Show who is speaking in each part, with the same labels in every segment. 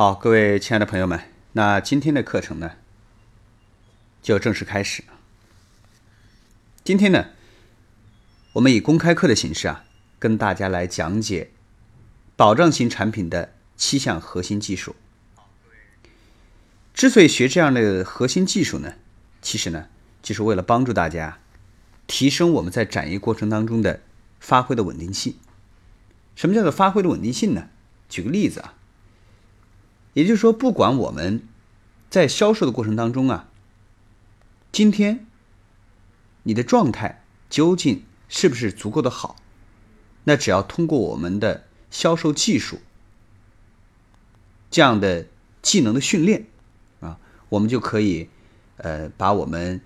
Speaker 1: 好，各位亲爱的朋友们，那今天的课程呢，就正式开始。今天呢，我们以公开课的形式啊，跟大家来讲解保障型产品的七项核心技术。之所以学这样的核心技术呢，其实呢，就是为了帮助大家提升我们在展业过程当中的发挥的稳定性。什么叫做发挥的稳定性呢？举个例子啊。也就是说，不管我们在销售的过程当中啊，今天你的状态究竟是不是足够的好？那只要通过我们的销售技术这样的技能的训练啊，我们就可以呃把我们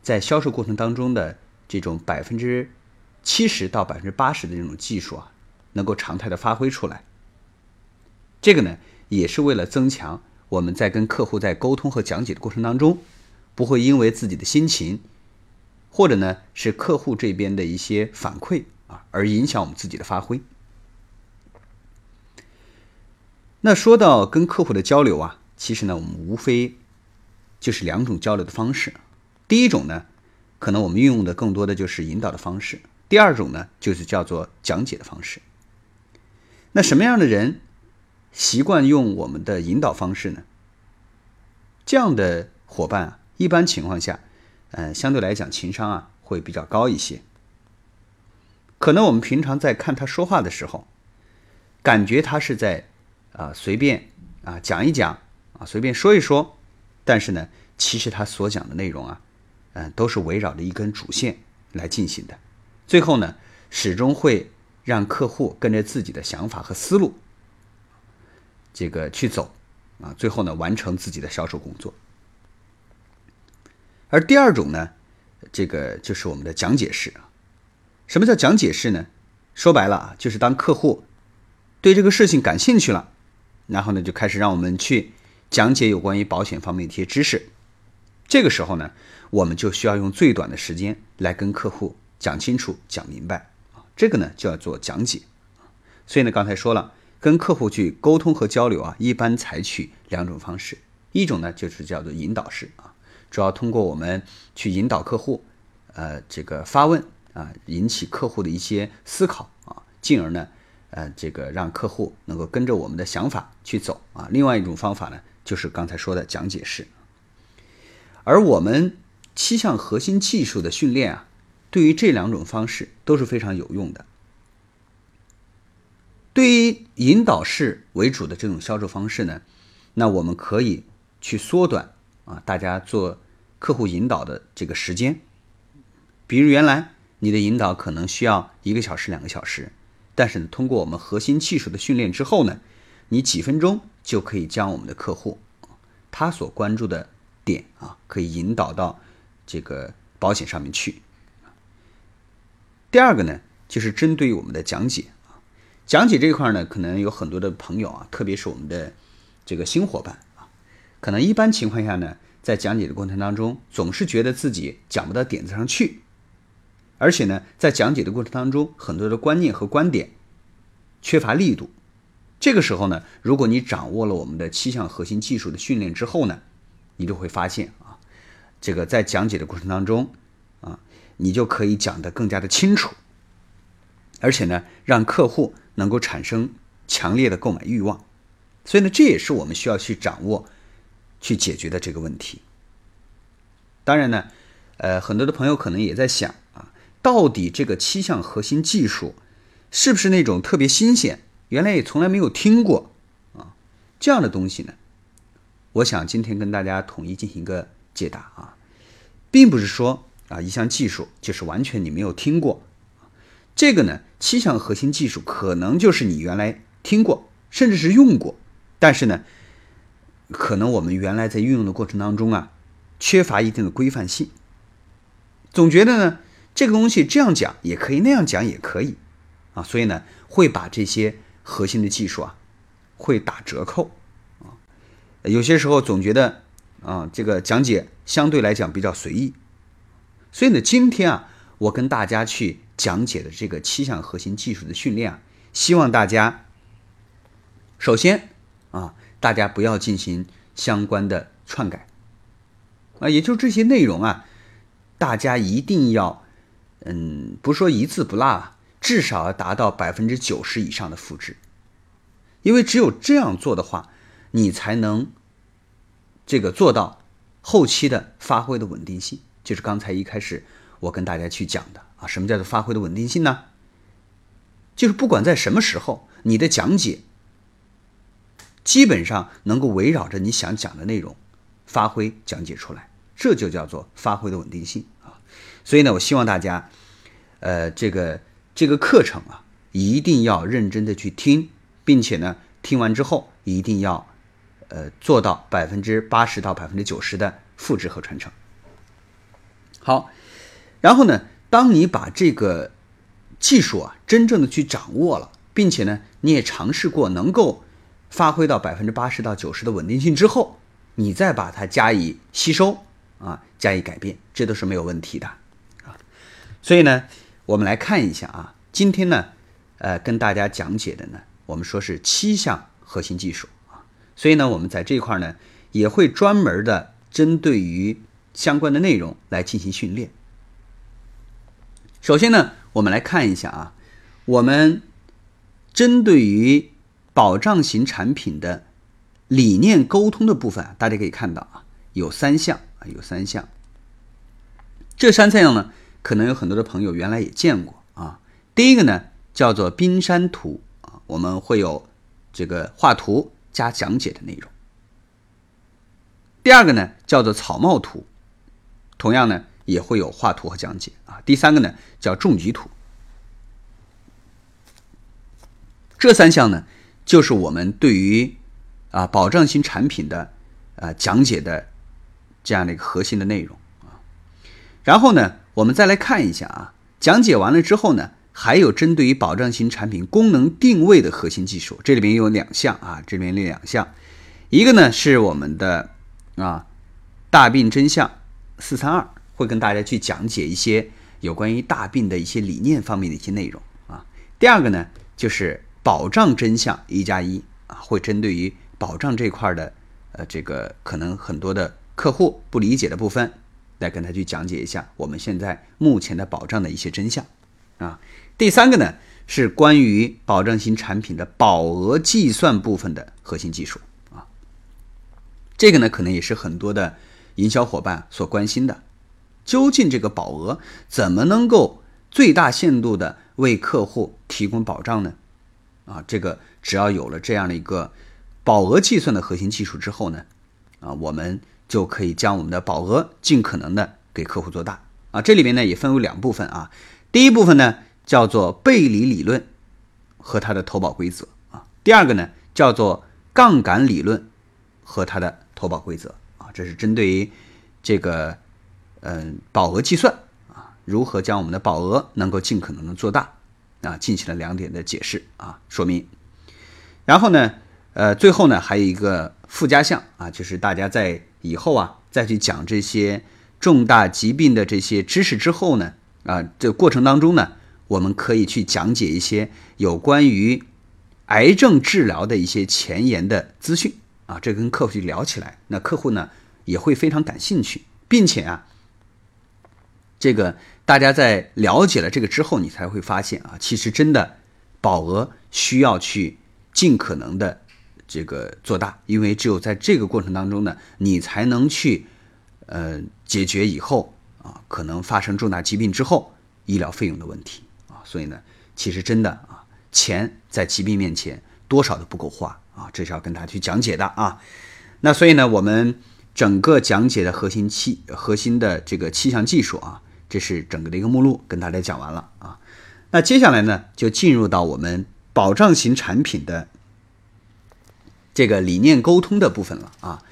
Speaker 1: 在销售过程当中的这种百分之七十到百分之八十的这种技术啊，能够常态的发挥出来。这个呢？也是为了增强我们在跟客户在沟通和讲解的过程当中，不会因为自己的心情，或者呢是客户这边的一些反馈啊，而影响我们自己的发挥。那说到跟客户的交流啊，其实呢我们无非就是两种交流的方式。第一种呢，可能我们运用的更多的就是引导的方式；第二种呢，就是叫做讲解的方式。那什么样的人？习惯用我们的引导方式呢？这样的伙伴啊，一般情况下，嗯，相对来讲情商啊会比较高一些。可能我们平常在看他说话的时候，感觉他是在啊随便啊讲一讲啊随便说一说，但是呢，其实他所讲的内容啊，嗯，都是围绕着一根主线来进行的。最后呢，始终会让客户跟着自己的想法和思路。这个去走，啊，最后呢完成自己的销售工作。而第二种呢，这个就是我们的讲解式啊。什么叫讲解式呢？说白了啊，就是当客户对这个事情感兴趣了，然后呢就开始让我们去讲解有关于保险方面的一些知识。这个时候呢，我们就需要用最短的时间来跟客户讲清楚、讲明白啊。这个呢就要做讲解。所以呢，刚才说了。跟客户去沟通和交流啊，一般采取两种方式，一种呢就是叫做引导式啊，主要通过我们去引导客户，呃，这个发问啊，引起客户的一些思考啊，进而呢，呃，这个让客户能够跟着我们的想法去走啊。另外一种方法呢，就是刚才说的讲解式。而我们七项核心技术的训练啊，对于这两种方式都是非常有用的。对于引导式为主的这种销售方式呢，那我们可以去缩短啊，大家做客户引导的这个时间。比如原来你的引导可能需要一个小时、两个小时，但是，通过我们核心技术的训练之后呢，你几分钟就可以将我们的客户他所关注的点啊，可以引导到这个保险上面去。第二个呢，就是针对我们的讲解。讲解这一块呢，可能有很多的朋友啊，特别是我们的这个新伙伴啊，可能一般情况下呢，在讲解的过程当中，总是觉得自己讲不到点子上去，而且呢，在讲解的过程当中，很多的观念和观点缺乏力度。这个时候呢，如果你掌握了我们的七项核心技术的训练之后呢，你就会发现啊，这个在讲解的过程当中啊，你就可以讲得更加的清楚，而且呢，让客户。能够产生强烈的购买欲望，所以呢，这也是我们需要去掌握、去解决的这个问题。当然呢，呃，很多的朋友可能也在想啊，到底这个七项核心技术是不是那种特别新鲜，原来也从来没有听过啊这样的东西呢？我想今天跟大家统一进行一个解答啊，并不是说啊一项技术就是完全你没有听过。这个呢，七项核心技术可能就是你原来听过，甚至是用过，但是呢，可能我们原来在运用的过程当中啊，缺乏一定的规范性，总觉得呢，这个东西这样讲也可以，那样讲也可以，啊，所以呢，会把这些核心的技术啊，会打折扣，啊，有些时候总觉得啊，这个讲解相对来讲比较随意，所以呢，今天啊，我跟大家去。讲解的这个七项核心技术的训练啊，希望大家首先啊，大家不要进行相关的篡改啊，也就这些内容啊，大家一定要，嗯，不说一字不落，至少要达到百分之九十以上的复制，因为只有这样做的话，你才能这个做到后期的发挥的稳定性，就是刚才一开始我跟大家去讲的啊，什么叫做发挥的稳定性呢？就是不管在什么时候，你的讲解。基本上能够围绕着你想讲的内容发挥讲解出来，这就叫做发挥的稳定性啊。所以呢，我希望大家，呃，这个这个课程啊，一定要认真的去听，并且呢，听完之后一定要呃做到百分之八十到百分之九十的复制和传承。好，然后呢，当你把这个技术啊真正的去掌握了，并且呢，你也尝试过能够。发挥到百分之八十到九十的稳定性之后，你再把它加以吸收啊，加以改变，这都是没有问题的啊。所以呢，我们来看一下啊，今天呢，呃，跟大家讲解的呢，我们说是七项核心技术啊。所以呢，我们在这块呢，也会专门的针对于相关的内容来进行训练。首先呢，我们来看一下啊，我们针对于保障型产品的理念沟通的部分，大家可以看到啊，有三项啊，有三项。这三项呢，可能有很多的朋友原来也见过啊。第一个呢，叫做冰山图啊，我们会有这个画图加讲解的内容。第二个呢，叫做草帽图，同样呢，也会有画图和讲解啊。第三个呢，叫重疾图。这三项呢。就是我们对于啊保障型产品的啊讲解的这样的一个核心的内容啊，然后呢，我们再来看一下啊，讲解完了之后呢，还有针对于保障型产品功能定位的核心技术，这里面有两项啊，这里面两项，一个呢是我们的啊大病真相四三二，会跟大家去讲解一些有关于大病的一些理念方面的一些内容啊，第二个呢就是。保障真相一加一啊，会针对于保障这块的，呃，这个可能很多的客户不理解的部分，来跟他去讲解一下我们现在目前的保障的一些真相啊。第三个呢是关于保障型产品的保额计算部分的核心技术啊。这个呢可能也是很多的营销伙伴所关心的，究竟这个保额怎么能够最大限度的为客户提供保障呢？啊，这个只要有了这样的一个保额计算的核心技术之后呢，啊，我们就可以将我们的保额尽可能的给客户做大啊。这里面呢也分为两部分啊，第一部分呢叫做背离理论和它的投保规则啊，第二个呢叫做杠杆理论和它的投保规则啊，这是针对于这个嗯保额计算啊，如何将我们的保额能够尽可能的做大。啊，进行了两点的解释啊，说明。然后呢，呃，最后呢，还有一个附加项啊，就是大家在以后啊，再去讲这些重大疾病的这些知识之后呢，啊，这过程当中呢，我们可以去讲解一些有关于癌症治疗的一些前沿的资讯啊，这跟客户去聊起来，那客户呢也会非常感兴趣，并且啊，这个。大家在了解了这个之后，你才会发现啊，其实真的保额需要去尽可能的这个做大，因为只有在这个过程当中呢，你才能去呃解决以后啊可能发生重大疾病之后医疗费用的问题啊。所以呢，其实真的啊，钱在疾病面前多少都不够花啊，这是要跟大家去讲解的啊。那所以呢，我们整个讲解的核心七核心的这个七项技术啊。这是整个的一个目录，跟大家讲完了啊。那接下来呢，就进入到我们保障型产品的这个理念沟通的部分了啊。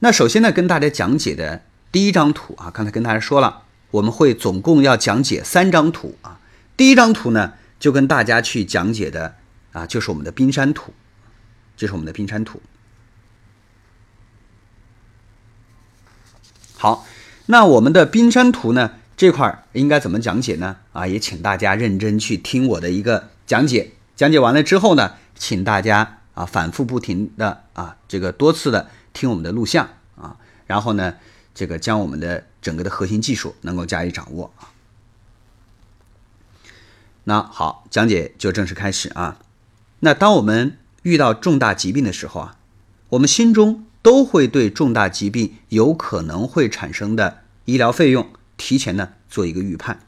Speaker 1: 那首先呢，跟大家讲解的第一张图啊，刚才跟大家说了，我们会总共要讲解三张图啊。第一张图呢，就跟大家去讲解的啊，就是我们的冰山图，这是我们的冰山图。好，那我们的冰山图呢？这块儿应该怎么讲解呢？啊，也请大家认真去听我的一个讲解。讲解完了之后呢，请大家啊，反复不停的啊，这个多次的听我们的录像啊，然后呢，这个将我们的整个的核心技术能够加以掌握啊。那好，讲解就正式开始啊。那当我们遇到重大疾病的时候啊，我们心中都会对重大疾病有可能会产生的医疗费用提前呢做一个预判，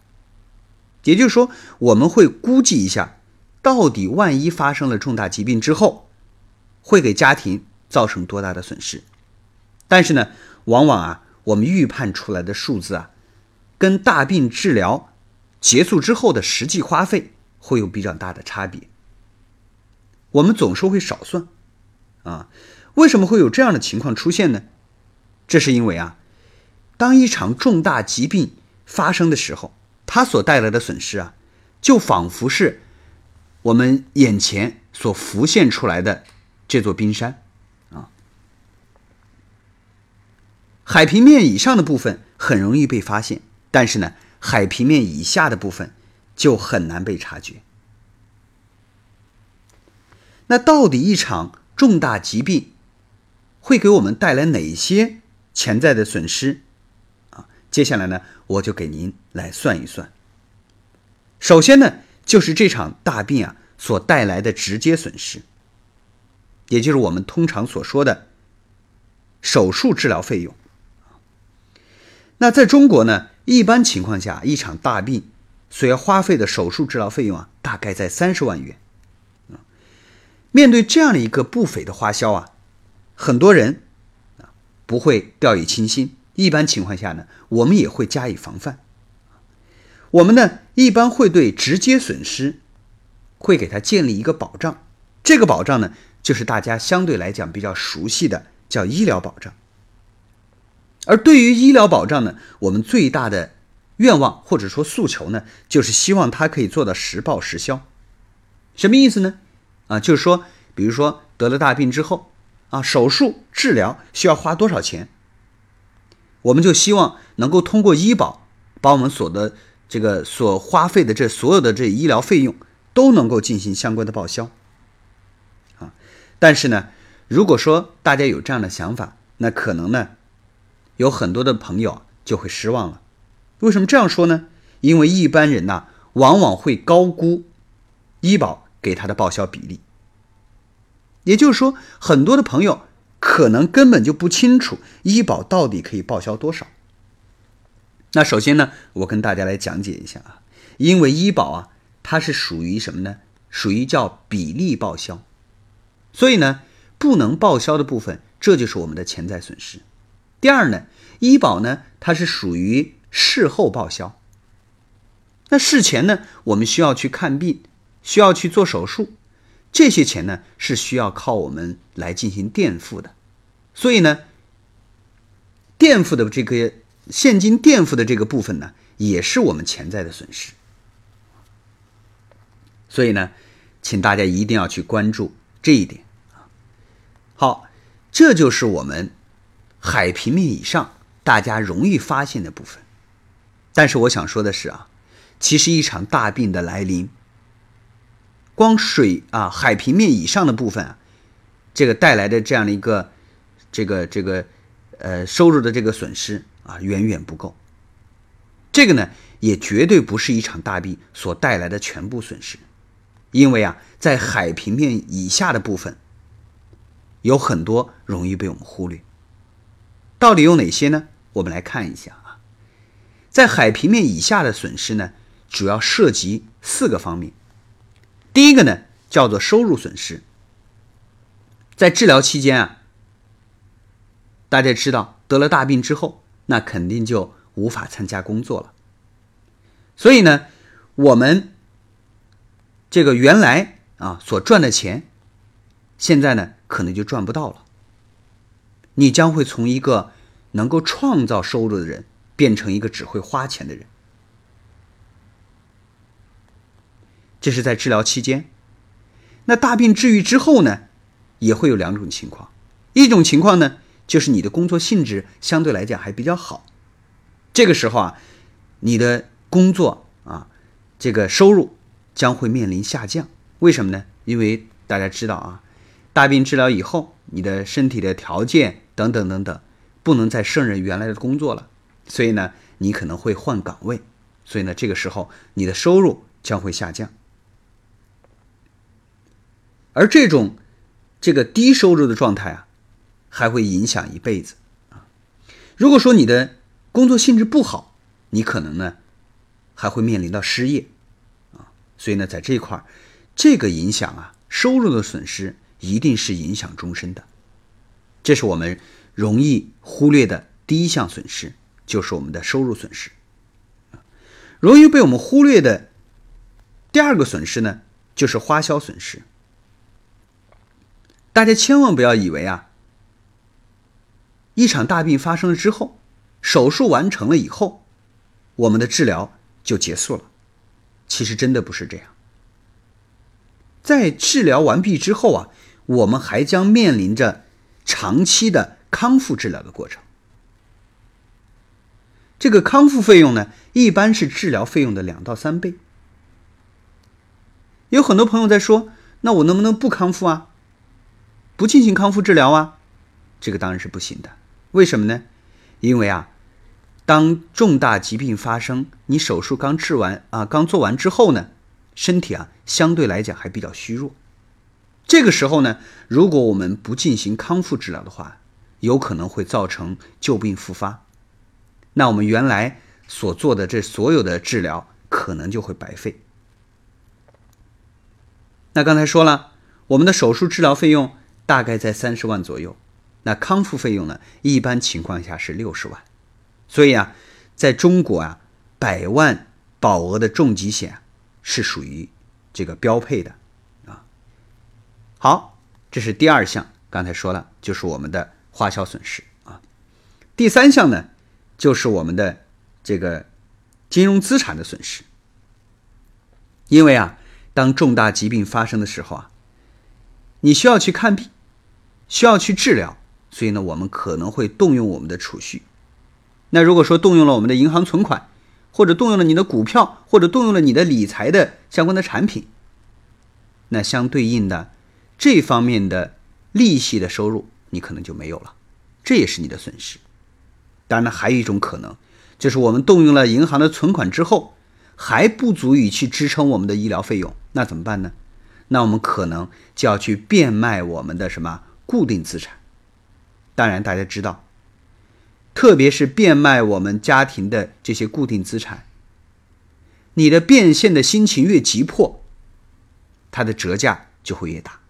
Speaker 1: 也就是说，我们会估计一下，到底万一发生了重大疾病之后，会给家庭造成多大的损失。但是呢，往往啊，我们预判出来的数字啊，跟大病治疗结束之后的实际花费会有比较大的差别。我们总是会少算，啊，为什么会有这样的情况出现呢？这是因为啊，当一场重大疾病发生的时候，它所带来的损失啊，就仿佛是我们眼前所浮现出来的这座冰山，啊，海平面以上的部分很容易被发现，但是呢，海平面以下的部分就很难被察觉。那到底一场重大疾病会给我们带来哪些潜在的损失？接下来呢，我就给您来算一算。首先呢，就是这场大病啊所带来的直接损失，也就是我们通常所说的手术治疗费用。那在中国呢，一般情况下，一场大病所要花费的手术治疗费用啊，大概在三十万元。面对这样的一个不菲的花销啊，很多人啊不会掉以轻心。一般情况下呢，我们也会加以防范。我们呢一般会对直接损失会给他建立一个保障，这个保障呢就是大家相对来讲比较熟悉的叫医疗保障。而对于医疗保障呢，我们最大的愿望或者说诉求呢，就是希望它可以做到实报实销。什么意思呢？啊，就是说，比如说得了大病之后，啊，手术治疗需要花多少钱？我们就希望能够通过医保，把我们所的这个所花费的这所有的这医疗费用都能够进行相关的报销。啊，但是呢，如果说大家有这样的想法，那可能呢，有很多的朋友就会失望了。为什么这样说呢？因为一般人呐，往往会高估医保。给他的报销比例，也就是说，很多的朋友可能根本就不清楚医保到底可以报销多少。那首先呢，我跟大家来讲解一下啊，因为医保啊，它是属于什么呢？属于叫比例报销，所以呢，不能报销的部分，这就是我们的潜在损失。第二呢，医保呢，它是属于事后报销，那事前呢，我们需要去看病。需要去做手术，这些钱呢是需要靠我们来进行垫付的，所以呢，垫付的这个现金垫付的这个部分呢，也是我们潜在的损失。所以呢，请大家一定要去关注这一点。好，这就是我们海平面以上大家容易发现的部分。但是我想说的是啊，其实一场大病的来临。光水啊，海平面以上的部分啊，这个带来的这样的一个这个这个呃收入的这个损失啊，远远不够。这个呢，也绝对不是一场大病所带来的全部损失，因为啊，在海平面以下的部分有很多容易被我们忽略。到底有哪些呢？我们来看一下啊，在海平面以下的损失呢，主要涉及四个方面。第一个呢，叫做收入损失。在治疗期间啊，大家知道得了大病之后，那肯定就无法参加工作了。所以呢，我们这个原来啊所赚的钱，现在呢可能就赚不到了。你将会从一个能够创造收入的人，变成一个只会花钱的人。这是在治疗期间，那大病治愈之后呢，也会有两种情况。一种情况呢，就是你的工作性质相对来讲还比较好，这个时候啊，你的工作啊，这个收入将会面临下降。为什么呢？因为大家知道啊，大病治疗以后，你的身体的条件等等等等，不能再胜任原来的工作了，所以呢，你可能会换岗位，所以呢，这个时候你的收入将会下降。而这种这个低收入的状态啊，还会影响一辈子啊。如果说你的工作性质不好，你可能呢还会面临到失业啊。所以呢，在这块儿，这个影响啊，收入的损失一定是影响终身的。这是我们容易忽略的第一项损失，就是我们的收入损失。容易被我们忽略的第二个损失呢，就是花销损失。大家千万不要以为啊，一场大病发生了之后，手术完成了以后，我们的治疗就结束了。其实真的不是这样。在治疗完毕之后啊，我们还将面临着长期的康复治疗的过程。这个康复费用呢，一般是治疗费用的两到三倍。有很多朋友在说，那我能不能不康复啊？不进行康复治疗啊，这个当然是不行的。为什么呢？因为啊，当重大疾病发生，你手术刚治完啊，刚做完之后呢，身体啊相对来讲还比较虚弱。这个时候呢，如果我们不进行康复治疗的话，有可能会造成旧病复发。那我们原来所做的这所有的治疗，可能就会白费。那刚才说了，我们的手术治疗费用。大概在三十万左右，那康复费用呢？一般情况下是六十万，所以啊，在中国啊，百万保额的重疾险是属于这个标配的啊。好，这是第二项，刚才说了，就是我们的花销损失啊。第三项呢，就是我们的这个金融资产的损失，因为啊，当重大疾病发生的时候啊，你需要去看病。需要去治疗，所以呢，我们可能会动用我们的储蓄。那如果说动用了我们的银行存款，或者动用了你的股票，或者动用了你的理财的相关的产品，那相对应的这方面的利息的收入，你可能就没有了，这也是你的损失。当然，还有一种可能，就是我们动用了银行的存款之后，还不足以去支撑我们的医疗费用，那怎么办呢？那我们可能就要去变卖我们的什么？固定资产，当然大家知道，特别是变卖我们家庭的这些固定资产，你的变现的心情越急迫，它的折价就会越大。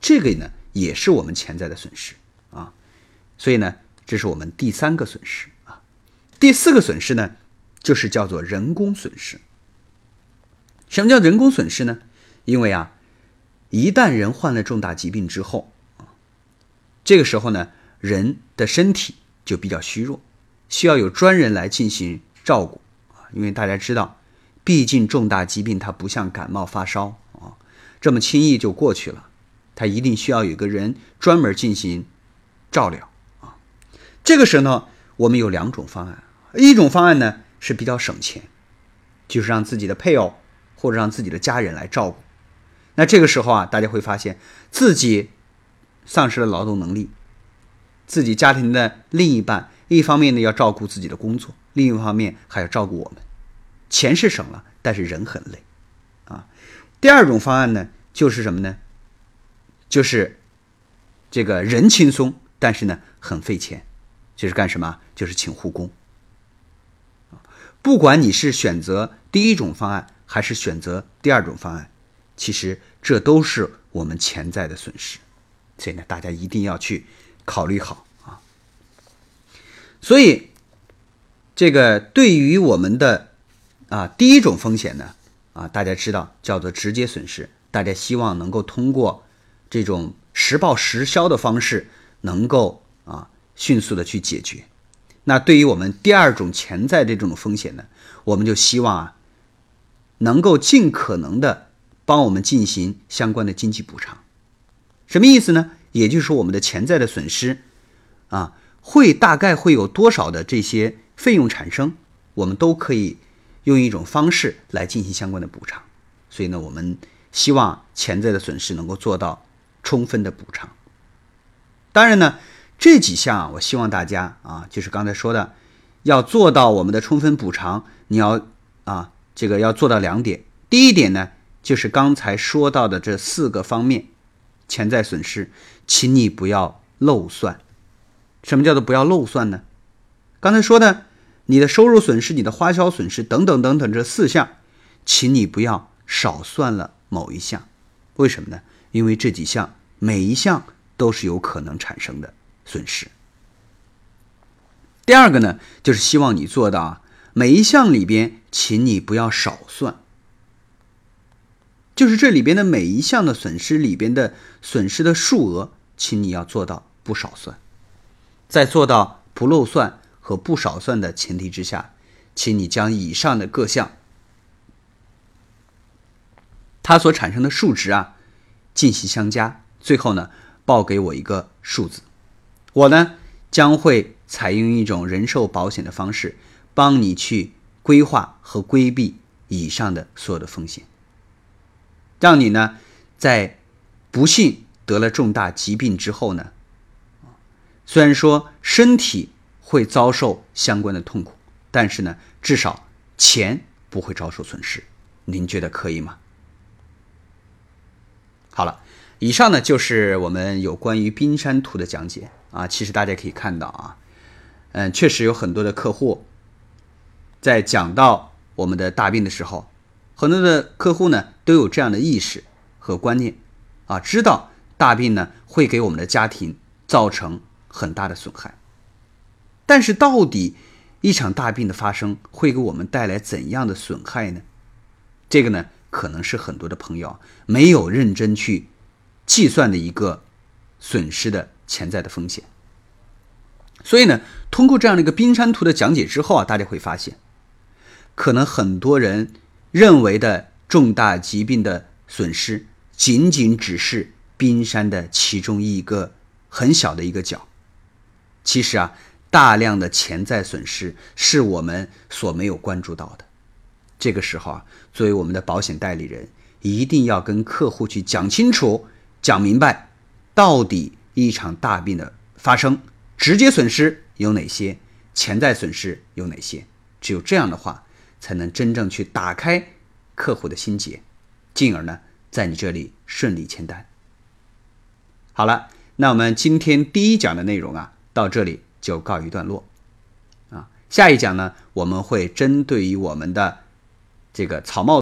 Speaker 1: 这个呢，也是我们潜在的损失啊。所以呢，这是我们第三个损失啊。第四个损失呢，就是叫做人工损失。什么叫人工损失呢？因为啊，一旦人患了重大疾病之后，这个时候呢，人的身体就比较虚弱，需要有专人来进行照顾啊。因为大家知道，毕竟重大疾病它不像感冒发烧啊，这么轻易就过去了，它一定需要有个人专门进行照料啊。这个时候呢，我们有两种方案，一种方案呢是比较省钱，就是让自己的配偶或者让自己的家人来照顾。那这个时候啊，大家会发现自己。丧失了劳动能力，自己家庭的另一半，一方面呢要照顾自己的工作，另一方面还要照顾我们，钱是省了，但是人很累，啊。第二种方案呢，就是什么呢？就是这个人轻松，但是呢很费钱，就是干什么？就是请护工。不管你是选择第一种方案，还是选择第二种方案，其实这都是我们潜在的损失。所以呢，大家一定要去考虑好啊。所以，这个对于我们的啊第一种风险呢，啊大家知道叫做直接损失，大家希望能够通过这种实报实销的方式，能够啊迅速的去解决。那对于我们第二种潜在的这种风险呢，我们就希望啊能够尽可能的帮我们进行相关的经济补偿。什么意思呢？也就是说，我们的潜在的损失，啊，会大概会有多少的这些费用产生，我们都可以用一种方式来进行相关的补偿。所以呢，我们希望潜在的损失能够做到充分的补偿。当然呢，这几项我希望大家啊，就是刚才说的，要做到我们的充分补偿，你要啊，这个要做到两点。第一点呢，就是刚才说到的这四个方面，潜在损失，请你不要漏算。什么叫做不要漏算呢？刚才说的，你的收入损失、你的花销损失等等等等这四项，请你不要少算了某一项。为什么呢？因为这几项每一项都是有可能产生的损失。第二个呢，就是希望你做到啊，每一项里边，请你不要少算。就是这里边的每一项的损失里边的损失的数额，请你要做到不少算。在做到不漏算和不少算的前提之下，请你将以上的各项它所产生的数值啊进行相加，最后呢报给我一个数字。我呢将会采用一种人寿保险的方式，帮你去规划和规避以上的所有的风险，让你呢在不幸得了重大疾病之后呢。虽然说身体会遭受相关的痛苦，但是呢，至少钱不会遭受损失。您觉得可以吗？好了，以上呢就是我们有关于冰山图的讲解啊。其实大家可以看到啊，嗯，确实有很多的客户在讲到我们的大病的时候，很多的客户呢都有这样的意识和观念啊，知道大病呢会给我们的家庭造成。很大的损害，但是到底一场大病的发生会给我们带来怎样的损害呢？这个呢，可能是很多的朋友没有认真去计算的一个损失的潜在的风险。所以呢，通过这样的一个冰山图的讲解之后啊，大家会发现，可能很多人认为的重大疾病的损失，仅仅只是冰山的其中一个很小的一个角。其实啊，大量的潜在损失是我们所没有关注到的。这个时候啊，作为我们的保险代理人，一定要跟客户去讲清楚、讲明白，到底一场大病的发生，直接损失有哪些，潜在损失有哪些。只有这样的话，才能真正去打开客户的心结，进而呢，在你这里顺利签单。好了，那我们今天第一讲的内容啊。到这里就告一段落，啊，下一讲呢，我们会针对于我们的这个草帽。